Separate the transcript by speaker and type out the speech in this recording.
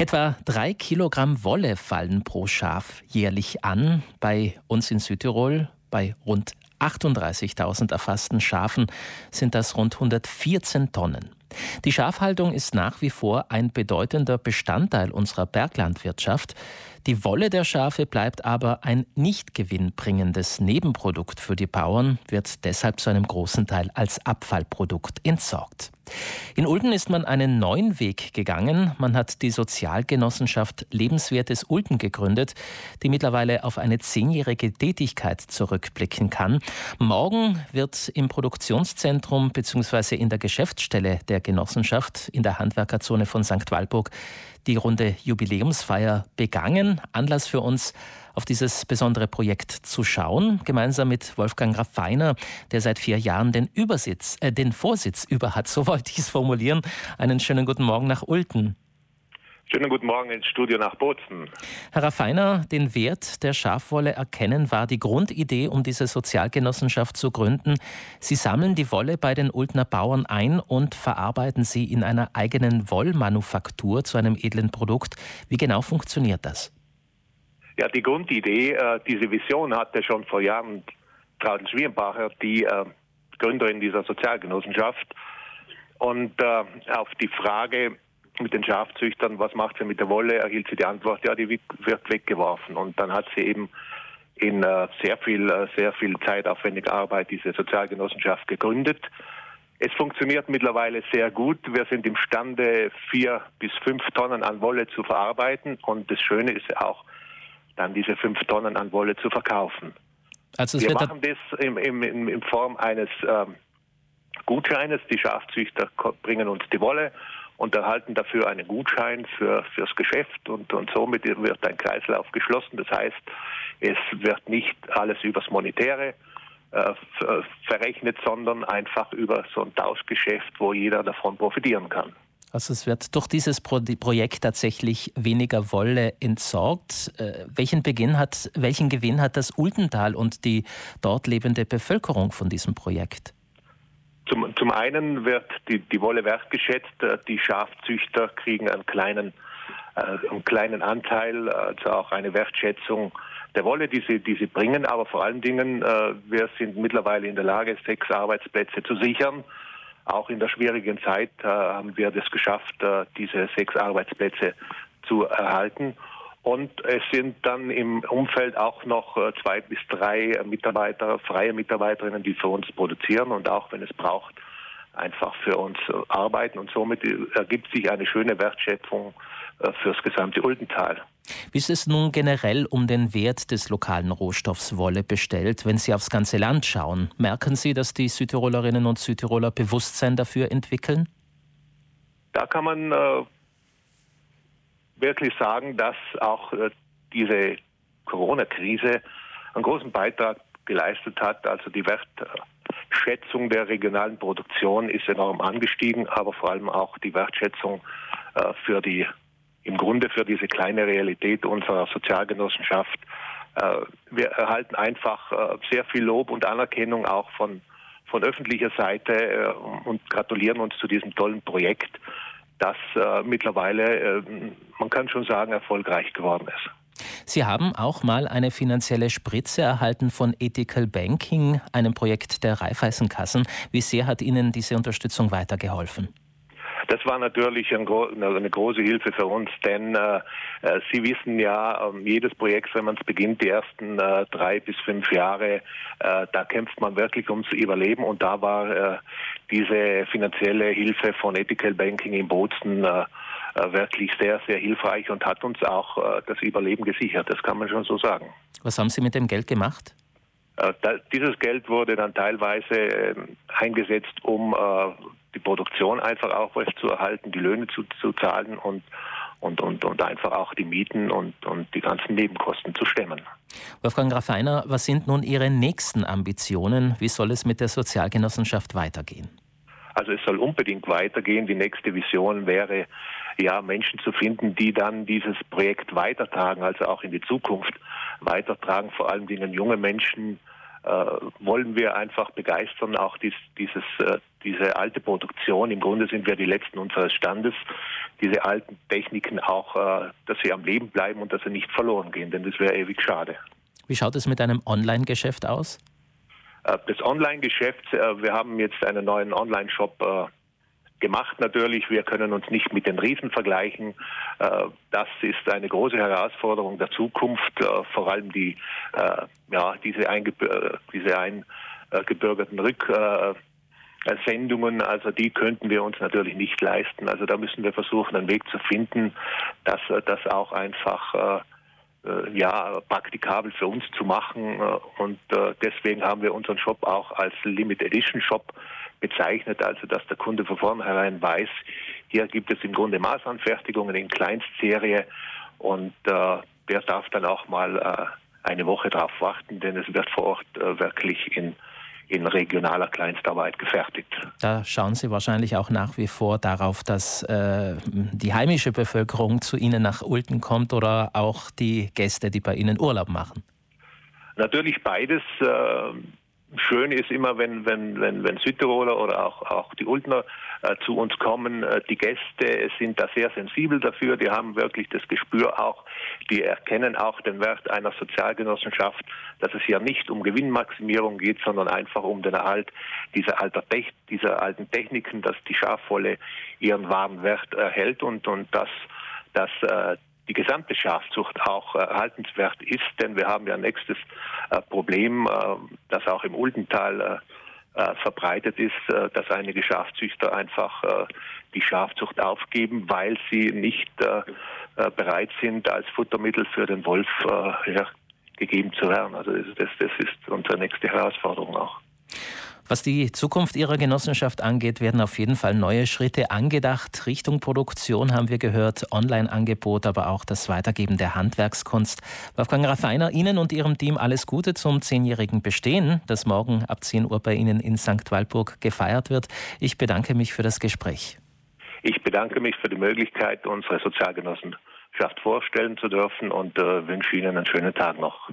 Speaker 1: Etwa drei Kilogramm Wolle fallen pro Schaf jährlich an. Bei uns in Südtirol bei rund 38.000 erfassten Schafen sind das rund 114 Tonnen. Die Schafhaltung ist nach wie vor ein bedeutender Bestandteil unserer Berglandwirtschaft. Die Wolle der Schafe bleibt aber ein nicht gewinnbringendes Nebenprodukt für die Bauern, wird deshalb zu einem großen Teil als Abfallprodukt entsorgt. In Ulden ist man einen neuen Weg gegangen. Man hat die Sozialgenossenschaft Lebenswertes Ulden gegründet, die mittlerweile auf eine zehnjährige Tätigkeit zurückblicken kann. Morgen wird im Produktionszentrum bzw. in der Geschäftsstelle der Genossenschaft in der Handwerkerzone von St. Walburg die runde Jubiläumsfeier begangen. Anlass für uns, auf dieses besondere Projekt zu schauen, gemeinsam mit Wolfgang Raffiner, der seit vier Jahren den Übersitz, äh, den Vorsitz über hat, so wollte ich es formulieren. Einen schönen guten Morgen nach Ulten.
Speaker 2: Schönen guten Morgen ins Studio nach Bozen.
Speaker 1: Herr Raffiner, den Wert der Schafwolle erkennen war die Grundidee, um diese Sozialgenossenschaft zu gründen. Sie sammeln die Wolle bei den Ultner Bauern ein und verarbeiten sie in einer eigenen Wollmanufaktur zu einem edlen Produkt. Wie genau funktioniert das?
Speaker 2: Ja, die Grundidee, äh, diese Vision hatte schon vor Jahren Traudel Schwierenbacher, die äh, Gründerin dieser Sozialgenossenschaft. Und äh, auf die Frage, mit den Schafzüchtern, was macht sie mit der Wolle, erhielt sie die Antwort, ja, die wird weggeworfen. Und dann hat sie eben in äh, sehr viel, äh, sehr viel zeitaufwendiger Arbeit diese Sozialgenossenschaft gegründet. Es funktioniert mittlerweile sehr gut. Wir sind imstande, vier bis fünf Tonnen an Wolle zu verarbeiten. Und das Schöne ist auch, dann diese fünf Tonnen an Wolle zu verkaufen. Also Wir machen das in, in, in, Form eines ähm, Gutscheines. Die Schafzüchter bringen uns die Wolle und erhalten dafür einen Gutschein für, fürs Geschäft und, und somit wird ein Kreislauf geschlossen. Das heißt, es wird nicht alles übers Monetäre äh, verrechnet, sondern einfach über so ein Tauschgeschäft, wo jeder davon profitieren kann.
Speaker 1: Also es wird durch dieses Pro Projekt tatsächlich weniger Wolle entsorgt. Äh, welchen, Beginn hat, welchen Gewinn hat das Ultental und die dort lebende Bevölkerung von diesem Projekt?
Speaker 2: Zum, zum einen wird die, die Wolle wertgeschätzt. Äh, die Schafzüchter kriegen einen kleinen, äh, einen kleinen Anteil, also auch eine Wertschätzung der Wolle, die sie, die sie bringen. Aber vor allen Dingen, äh, wir sind mittlerweile in der Lage, sechs Arbeitsplätze zu sichern. Auch in der schwierigen Zeit äh, haben wir das geschafft, äh, diese sechs Arbeitsplätze zu erhalten. Und es sind dann im Umfeld auch noch äh, zwei bis drei Mitarbeiter, freie Mitarbeiterinnen, die für uns produzieren und auch wenn es braucht, einfach für uns äh, arbeiten. Und somit ergibt sich eine schöne Wertschöpfung äh, fürs gesamte Uldental.
Speaker 1: Wie ist es nun generell um den Wert des lokalen Rohstoffs Wolle bestellt, wenn Sie aufs ganze Land schauen? Merken Sie, dass die Südtirolerinnen und Südtiroler Bewusstsein dafür entwickeln?
Speaker 2: Da kann man äh, wirklich sagen, dass auch äh, diese Corona-Krise einen großen Beitrag geleistet hat. Also die Wertschätzung der regionalen Produktion ist enorm angestiegen, aber vor allem auch die Wertschätzung äh, für die, im Grunde für diese kleine Realität unserer Sozialgenossenschaft. Äh, wir erhalten einfach äh, sehr viel Lob und Anerkennung auch von, von öffentlicher Seite äh, und gratulieren uns zu diesem tollen Projekt das äh, mittlerweile, äh, man kann schon sagen, erfolgreich geworden ist.
Speaker 1: Sie haben auch mal eine finanzielle Spritze erhalten von Ethical Banking, einem Projekt der Raiffeisenkassen. Wie sehr hat Ihnen diese Unterstützung weitergeholfen?
Speaker 2: Das war natürlich ein, eine große Hilfe für uns, denn äh, äh Sie wissen ja, äh, jedes Projekt, wenn man es beginnt, die ersten äh, drei bis fünf Jahre, da kämpft man wirklich ums Überleben und da war diese finanzielle Hilfe von Ethical Banking in Bozen wirklich sehr, sehr hilfreich und hat uns auch das Überleben gesichert. Das kann man schon so sagen.
Speaker 1: Was haben Sie mit dem Geld gemacht?
Speaker 2: dieses Geld wurde dann teilweise ähm, eingesetzt, um die Produktion einfach aufrecht zu erhalten, die Löhne zu, zu zahlen und, und, und, und einfach auch die Mieten und, und die ganzen Nebenkosten zu stemmen.
Speaker 1: Wolfgang Raffiner, was sind nun Ihre nächsten Ambitionen? Wie soll es mit der Sozialgenossenschaft weitergehen?
Speaker 2: Also es soll unbedingt weitergehen. Die nächste Vision wäre, ja, Menschen zu finden, die dann dieses Projekt weitertragen, also auch in die Zukunft weitertragen, vor allem Dingen junge Menschen, äh, wollen wir einfach begeistern, auch dies, dieses äh, diese alte Produktion, im Grunde sind wir die Letzten unseres Standes, diese alten Techniken auch, äh, dass sie am Leben bleiben und dass sie nicht verloren gehen, denn das wäre ewig schade.
Speaker 1: Wie schaut es mit einem Online-Geschäft aus?
Speaker 2: Das Online-Geschäft, wir haben jetzt einen neuen Online-Shop gemacht natürlich. Wir können uns nicht mit den Riesen vergleichen. Das ist eine große Herausforderung der Zukunft, vor allem die, ja, diese, diese eingebürgerten Rücksendungen, also die könnten wir uns natürlich nicht leisten. Also da müssen wir versuchen, einen Weg zu finden, dass das auch einfach äh, ja, praktikabel für uns zu machen. Äh, und äh, deswegen haben wir unseren Shop auch als Limit Edition Shop bezeichnet, also dass der Kunde von vornherein weiß, hier gibt es im Grunde Maßanfertigungen in Kleinstserie und äh, der darf dann auch mal äh, eine Woche drauf warten, denn es wird vor Ort äh, wirklich in in regionaler Kleinstarbeit gefertigt.
Speaker 1: Da schauen Sie wahrscheinlich auch nach wie vor darauf, dass äh, die heimische Bevölkerung zu Ihnen nach Ulten kommt oder auch die Gäste, die bei Ihnen Urlaub machen.
Speaker 2: Natürlich beides. Schön ist immer, wenn, wenn, wenn, wenn Südtiroler oder auch, auch die Ultner äh, zu uns kommen. Äh, die Gäste sind da sehr sensibel dafür. Die haben wirklich das Gespür auch. Die erkennen auch den Wert einer Sozialgenossenschaft, dass es hier nicht um Gewinnmaximierung geht, sondern einfach um den Erhalt dieser, alter dieser alten Techniken, dass die Schafwolle ihren wahren Wert erhält und, und dass, dass äh, die gesamte Schafzucht auch erhaltenswert ist, denn wir haben ja ein nächstes äh, Problem, äh, das auch im Ultental äh, verbreitet ist, dass einige Schafzüchter einfach die Schafzucht aufgeben, weil sie nicht bereit sind, als Futtermittel für den Wolf gegeben zu werden. Also das ist unsere nächste Herausforderung auch.
Speaker 1: Was die Zukunft Ihrer Genossenschaft angeht, werden auf jeden Fall neue Schritte angedacht. Richtung Produktion haben wir gehört, Online-Angebot, aber auch das Weitergeben der Handwerkskunst. Wolfgang Raffiner, Ihnen und Ihrem Team alles Gute zum zehnjährigen Bestehen, das morgen ab 10 Uhr bei Ihnen in St. Walburg gefeiert wird. Ich bedanke mich für das Gespräch.
Speaker 2: Ich bedanke mich für die Möglichkeit, unsere Sozialgenossenschaft vorstellen zu dürfen und äh, wünsche Ihnen einen schönen Tag noch.